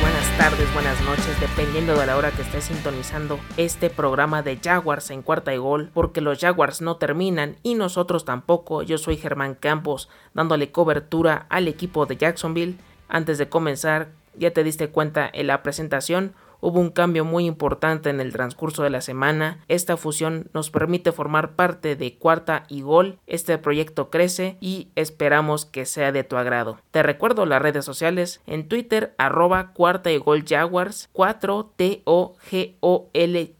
buenas tardes, buenas noches, dependiendo de la hora que estés sintonizando este programa de Jaguars en cuarta y gol, porque los Jaguars no terminan y nosotros tampoco. Yo soy Germán Campos, dándole cobertura al equipo de Jacksonville. Antes de comenzar, ya te diste cuenta en la presentación, hubo un cambio muy importante en el transcurso de la semana. Esta fusión nos permite formar parte de Cuarta y Gol. Este proyecto crece y esperamos que sea de tu agrado. Te recuerdo las redes sociales en Twitter arroba Cuarta y Gol Jaguars 4-T-O-G-O-L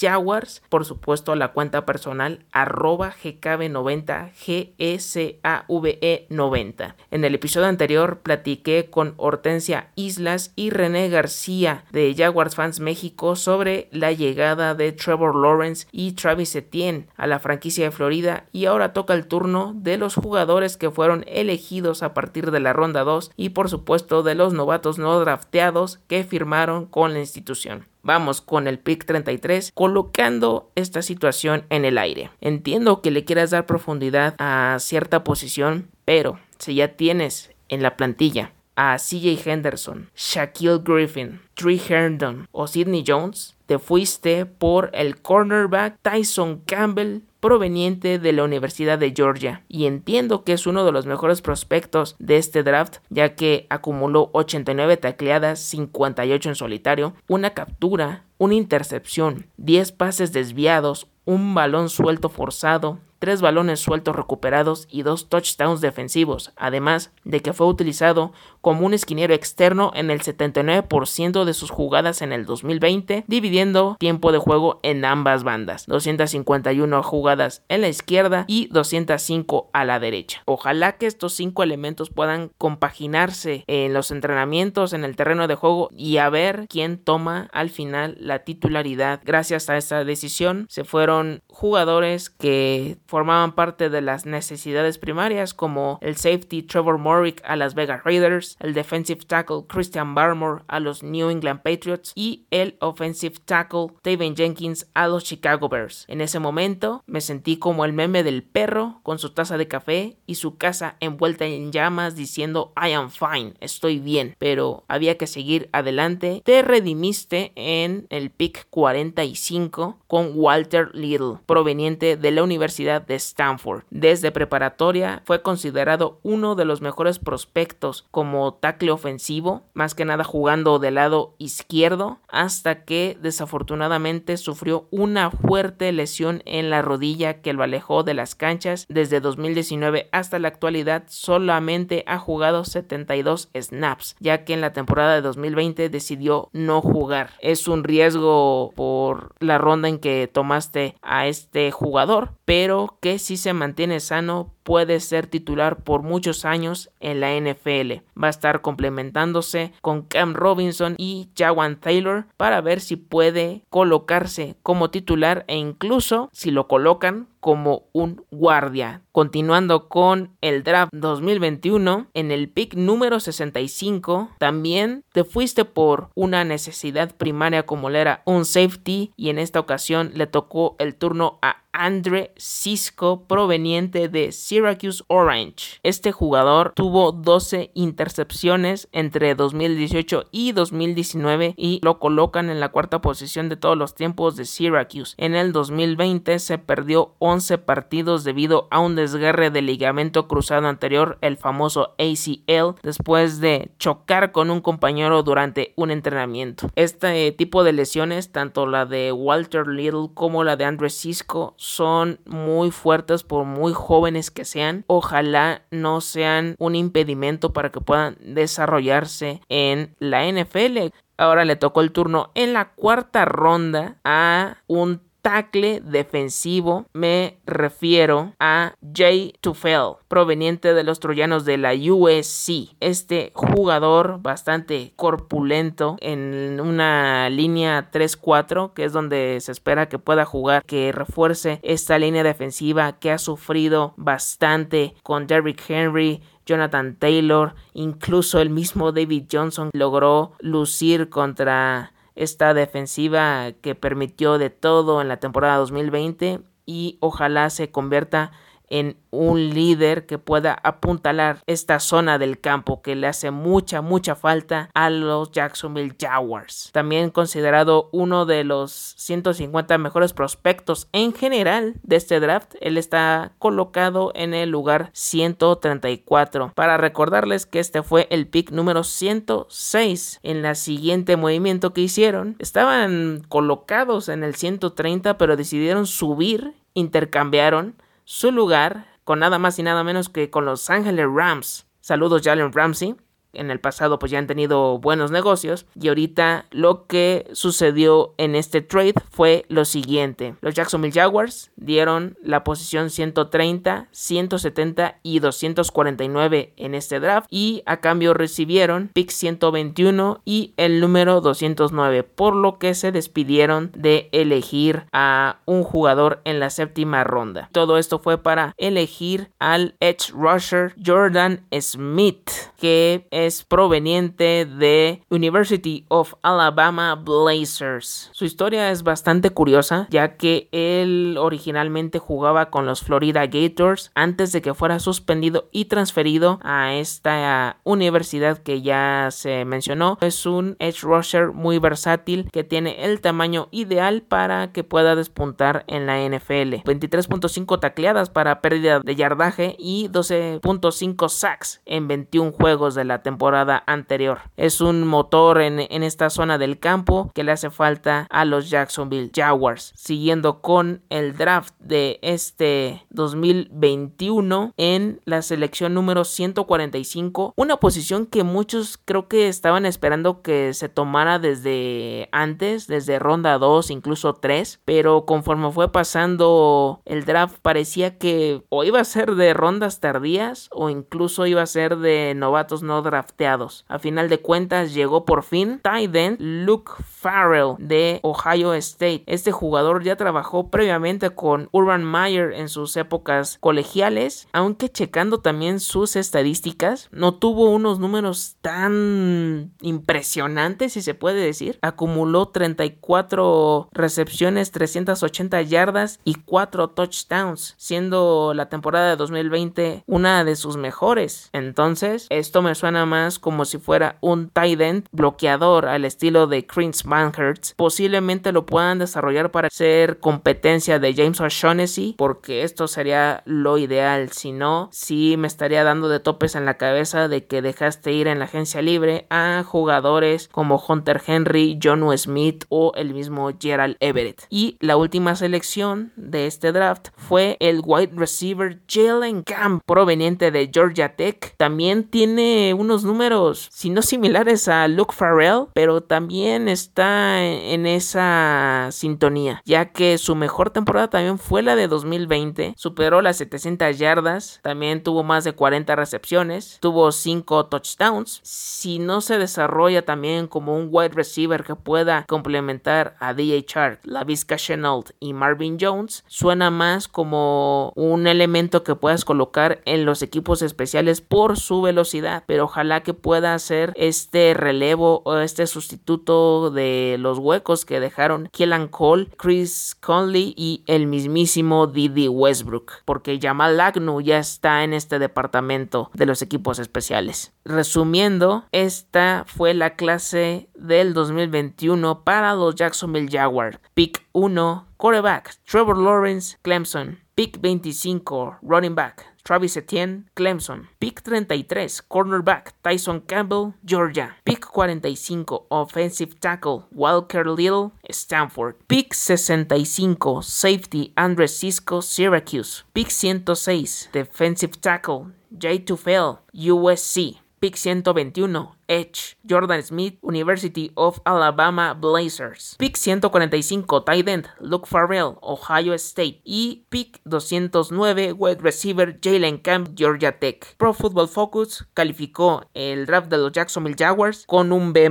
Jaguars. Por supuesto la cuenta personal arroba GKB90 G-E-C-A-V-E 90. En el episodio anterior platiqué con Hortensia Islas y René García de Jaguars Fans México sobre la llegada de Trevor Lawrence y Travis Etienne a la franquicia de Florida y ahora toca el turno de los jugadores que fueron elegidos a partir de la ronda 2 y por supuesto de los novatos no drafteados que firmaron con la institución. Vamos con el pick 33 colocando esta situación en el aire. Entiendo que le quieras dar profundidad a cierta posición, pero si ya tienes en la plantilla a CJ Henderson, Shaquille Griffin, Trey Herndon o Sidney Jones, te fuiste por el cornerback Tyson Campbell proveniente de la Universidad de Georgia. Y entiendo que es uno de los mejores prospectos de este draft ya que acumuló 89 tacleadas, 58 en solitario, una captura, una intercepción, 10 pases desviados, un balón suelto forzado, tres balones sueltos recuperados y dos touchdowns defensivos, además de que fue utilizado como un esquinero externo en el 79% de sus jugadas en el 2020, dividiendo tiempo de juego en ambas bandas, 251 jugadas en la izquierda y 205 a la derecha. Ojalá que estos cinco elementos puedan compaginarse en los entrenamientos en el terreno de juego y a ver quién toma al final la titularidad. Gracias a esta decisión se fueron jugadores que formaban parte de las necesidades primarias como el safety Trevor Morrick a las Vegas Raiders, el defensive tackle Christian Barmore a los New England Patriots y el offensive tackle David Jenkins a los Chicago Bears. En ese momento me sentí como el meme del perro con su taza de café y su casa envuelta en llamas diciendo I am fine, estoy bien, pero había que seguir adelante. Te redimiste en el pick 45 con Walter Little, proveniente de la Universidad de Stanford. Desde preparatoria fue considerado uno de los mejores prospectos como tackle ofensivo, más que nada jugando del lado izquierdo, hasta que desafortunadamente sufrió una fuerte lesión en la rodilla que lo alejó de las canchas. Desde 2019 hasta la actualidad solamente ha jugado 72 snaps, ya que en la temporada de 2020 decidió no jugar. Es un riesgo por la ronda en que tomaste a este jugador, pero que si se mantiene sano puede ser titular por muchos años en la NFL. Va a estar complementándose con Cam Robinson y Jawan Taylor para ver si puede colocarse como titular e incluso si lo colocan como un guardia. Continuando con el draft 2021, en el pick número 65, también te fuiste por una necesidad primaria como le era un safety y en esta ocasión le tocó el turno a Andre Cisco proveniente de Syracuse Orange. Este jugador tuvo 12 intercepciones entre 2018 y 2019 y lo colocan en la cuarta posición de todos los tiempos de Syracuse. En el 2020 se perdió 11 partidos debido a un desgarre del ligamento cruzado anterior, el famoso ACL, después de chocar con un compañero durante un entrenamiento. Este tipo de lesiones, tanto la de Walter Little como la de Andre Cisco, son muy fuertes por muy jóvenes que sean. Ojalá no sean un impedimento para que puedan desarrollarse en la NFL. Ahora le tocó el turno en la cuarta ronda a un tackle defensivo me refiero a Jay Tufel, proveniente de los troyanos de la USC. Este jugador bastante corpulento en una línea 3-4, que es donde se espera que pueda jugar, que refuerce esta línea defensiva que ha sufrido bastante con Derrick Henry, Jonathan Taylor, incluso el mismo David Johnson logró lucir contra esta defensiva que permitió de todo en la temporada 2020 y ojalá se convierta en un líder que pueda apuntalar esta zona del campo que le hace mucha, mucha falta a los Jacksonville Jaguars. También considerado uno de los 150 mejores prospectos en general de este draft, él está colocado en el lugar 134. Para recordarles que este fue el pick número 106 en la siguiente movimiento que hicieron. Estaban colocados en el 130 pero decidieron subir, intercambiaron su lugar con nada más y nada menos que con los Ángeles Rams. Saludos Jalen Ramsey en el pasado pues ya han tenido buenos negocios y ahorita lo que sucedió en este trade fue lo siguiente. Los Jacksonville Jaguars dieron la posición 130, 170 y 249 en este draft y a cambio recibieron pick 121 y el número 209 por lo que se despidieron de elegir a un jugador en la séptima ronda. Todo esto fue para elegir al edge rusher Jordan Smith que proveniente de University of Alabama Blazers. Su historia es bastante curiosa, ya que él originalmente jugaba con los Florida Gators antes de que fuera suspendido y transferido a esta universidad que ya se mencionó. Es un edge rusher muy versátil que tiene el tamaño ideal para que pueda despuntar en la NFL. 23.5 tacleadas para pérdida de yardaje y 12.5 sacks en 21 juegos de la temporada temporada anterior. Es un motor en, en esta zona del campo que le hace falta a los Jacksonville Jaguars. Siguiendo con el draft de este 2021 en la selección número 145, una posición que muchos creo que estaban esperando que se tomara desde antes, desde ronda 2, incluso 3, pero conforme fue pasando el draft parecía que o iba a ser de rondas tardías o incluso iba a ser de novatos no draftados a final de cuentas llegó por fin Tyden Luke Farrell de Ohio State. Este jugador ya trabajó previamente con Urban Meyer en sus épocas colegiales, aunque checando también sus estadísticas, no tuvo unos números tan impresionantes, si se puede decir. Acumuló 34 recepciones, 380 yardas y 4 touchdowns, siendo la temporada de 2020 una de sus mejores. Entonces, esto me suena más como si fuera un tight end bloqueador al estilo de Chris Manhurst. Posiblemente lo puedan desarrollar para ser competencia de James O'Shaughnessy, porque esto sería lo ideal. Si no, sí me estaría dando de topes en la cabeza de que dejaste ir en la agencia libre a jugadores como Hunter Henry, John Smith o el mismo Gerald Everett. Y la última selección de este draft fue el wide receiver Jalen Camp, proveniente de Georgia Tech. También tiene unos números, si no similares a Luke Farrell, pero también está en esa sintonía, ya que su mejor temporada también fue la de 2020, superó las 700 yardas, también tuvo más de 40 recepciones, tuvo 5 touchdowns. Si no se desarrolla también como un wide receiver que pueda complementar a DJ Chart, la Vizca Chenault y Marvin Jones, suena más como un elemento que puedas colocar en los equipos especiales por su velocidad, pero ojalá que pueda hacer este relevo o este sustituto de los huecos que dejaron Kellan Cole, Chris Conley y el mismísimo Didi Westbrook, porque Jamal Agnew ya está en este departamento de los equipos especiales. Resumiendo, esta fue la clase del 2021 para los Jacksonville Jaguars. Pick 1, quarterback Trevor Lawrence, Clemson. Pick 25, running back Travis Etienne, Clemson. Pick 33, cornerback, Tyson Campbell, Georgia. Pick 45, offensive tackle, Walker Little, Stanford. Pick 65, safety, Andre Cisco, Syracuse. Pick 106, defensive tackle, Jay Tufel, USC. Pick 121, Edge, Jordan Smith, University of Alabama Blazers. Pick 145, tight end, Luke Farrell, Ohio State. Y pick 209, wide receiver, Jalen Camp, Georgia Tech. Pro Football Focus calificó el draft de los Jacksonville Jaguars con un B+.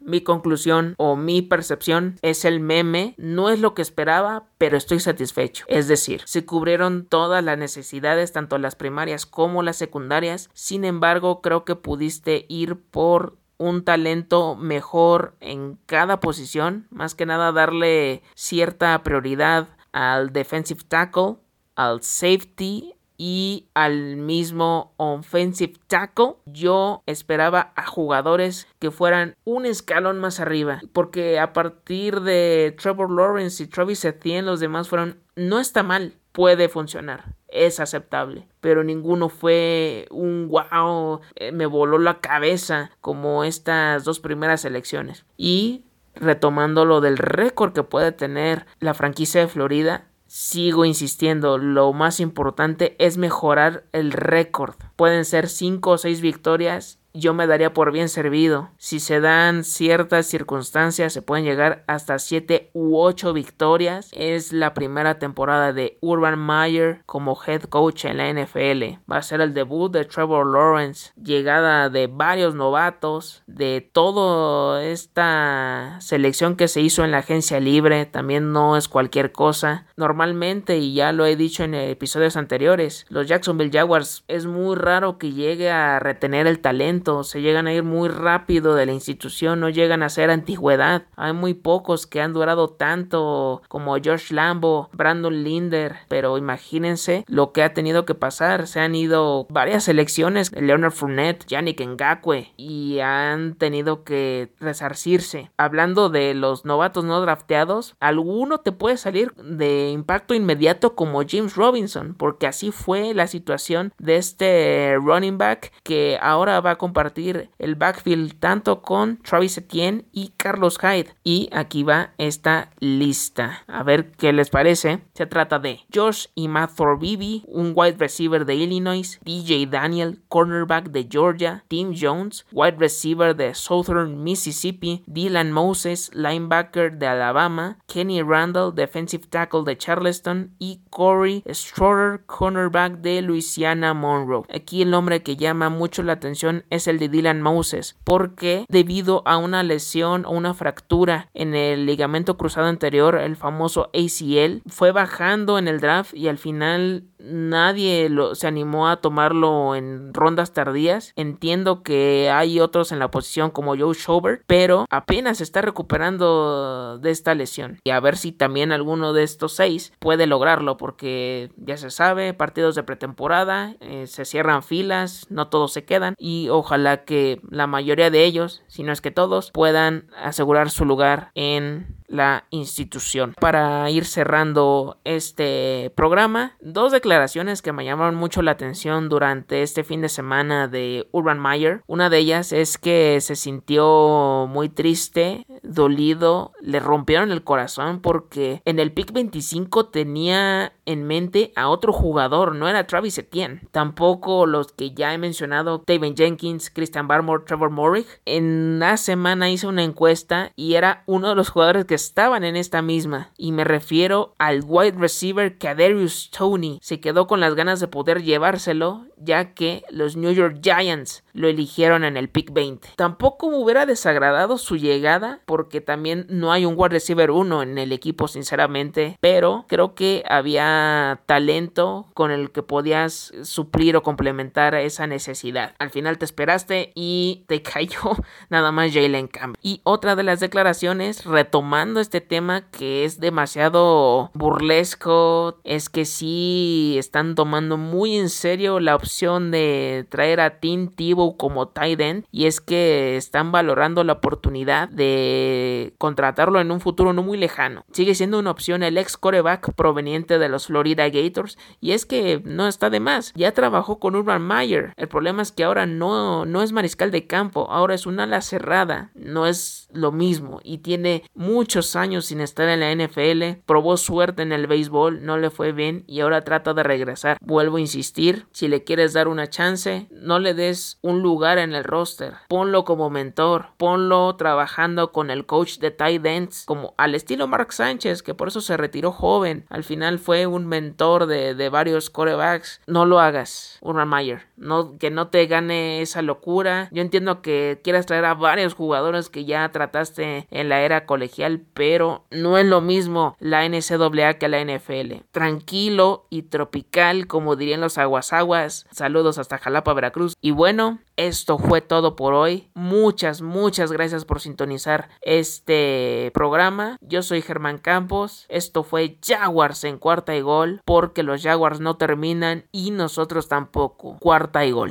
Mi conclusión o mi percepción es el meme, no es lo que esperaba, pero estoy satisfecho. Es decir, se cubrieron todas las necesidades, tanto las primarias como las secundarias. Sin embargo, creo que pudiste ir por un talento mejor en cada posición, más que nada darle cierta prioridad al defensive tackle, al safety y al mismo offensive tackle. Yo esperaba a jugadores que fueran un escalón más arriba, porque a partir de Trevor Lawrence y Travis Etienne los demás fueron no está mal, puede funcionar, es aceptable, pero ninguno fue un wow, eh, me voló la cabeza como estas dos primeras elecciones. Y retomando lo del récord que puede tener la franquicia de Florida, sigo insistiendo, lo más importante es mejorar el récord. Pueden ser 5 o 6 victorias yo me daría por bien servido. Si se dan ciertas circunstancias, se pueden llegar hasta 7 u 8 victorias. Es la primera temporada de Urban Meyer como head coach en la NFL. Va a ser el debut de Trevor Lawrence, llegada de varios novatos, de toda esta selección que se hizo en la agencia libre. También no es cualquier cosa. Normalmente, y ya lo he dicho en episodios anteriores, los Jacksonville Jaguars es muy raro que llegue a retener el talento se llegan a ir muy rápido de la institución, no llegan a ser antigüedad. Hay muy pocos que han durado tanto como George Lambo, Brandon Linder, pero imagínense lo que ha tenido que pasar. Se han ido varias selecciones, Leonard Fournette, Yannick Ngakwe, y han tenido que resarcirse. Hablando de los novatos no drafteados, alguno te puede salir de impacto inmediato como James Robinson, porque así fue la situación de este running back que ahora va a compartir el backfield tanto con Travis Etienne y Carlos Hyde. Y aquí va esta lista. A ver qué les parece. Se trata de Josh y Matt Thorbibi, un wide receiver de Illinois, DJ Daniel, cornerback de Georgia, Tim Jones, wide receiver de Southern Mississippi, Dylan Moses, linebacker de Alabama, Kenny Randall, defensive tackle de Charleston y Corey Stroder, cornerback de Louisiana Monroe. Aquí el nombre que llama mucho la atención es el de Dylan Moses, porque debido a una lesión o una fractura en el ligamento cruzado anterior, el famoso ACL, fue bajando en el draft y al final nadie lo, se animó a tomarlo en rondas tardías. Entiendo que hay otros en la posición como Joe Schobert, pero apenas está recuperando de esta lesión. Y a ver si también alguno de estos seis puede lograrlo, porque ya se sabe, partidos de pretemporada, eh, se cierran filas, no todos se quedan y ojalá que la mayoría de ellos, si no es que todos, puedan asegurar su lugar en la institución. Para ir cerrando este programa, dos declaraciones que me llamaron mucho la atención durante este fin de semana de Urban Meyer. Una de ellas es que se sintió muy triste, dolido, le rompieron el corazón porque en el pick 25 tenía en mente a otro jugador, no era Travis Etienne, tampoco los que ya he mencionado, Taven Jenkins, Christian Barmore, Trevor Morrig. En la semana hice una encuesta y era uno de los jugadores que estaban en esta misma, y me refiero al wide receiver Kadarius Tony. Se quedó con las ganas de poder llevárselo, ya que los New York Giants lo eligieron en el pick 20. Tampoco me hubiera desagradado su llegada, porque también no hay un wide receiver 1 en el equipo, sinceramente, pero creo que había talento con el que podías suplir o complementar esa necesidad. Al final te esperaste y te cayó nada más Jalen Campbell. Y otra de las declaraciones, retomando este tema que es demasiado burlesco, es que sí están tomando muy en serio la opción de traer a Tim Tebow como tight end y es que están valorando la oportunidad de contratarlo en un futuro no muy lejano. Sigue siendo una opción el ex coreback proveniente de los Florida Gators y es que no está de más. Ya trabajó con Urban Meyer. El problema es que ahora no, no es mariscal de campo, ahora es una ala cerrada. No es lo mismo y tiene mucho años sin estar en la NFL, probó suerte en el béisbol, no le fue bien y ahora trata de regresar. Vuelvo a insistir, si le quieres dar una chance, no le des un lugar en el roster, ponlo como mentor, ponlo trabajando con el coach de tight ends, como al estilo Mark Sánchez, que por eso se retiró joven, al final fue un mentor de, de varios corebacks. No lo hagas, Urban Meyer, no, que no te gane esa locura. Yo entiendo que quieras traer a varios jugadores que ya trataste en la era colegial, pero no es lo mismo la NCAA que la NFL. Tranquilo y tropical, como dirían los aguasaguas, Saludos hasta Jalapa, Veracruz. Y bueno, esto fue todo por hoy. Muchas, muchas gracias por sintonizar este programa. Yo soy Germán Campos. Esto fue Jaguars en cuarta y gol porque los Jaguars no terminan y nosotros tampoco. Cuarta y gol.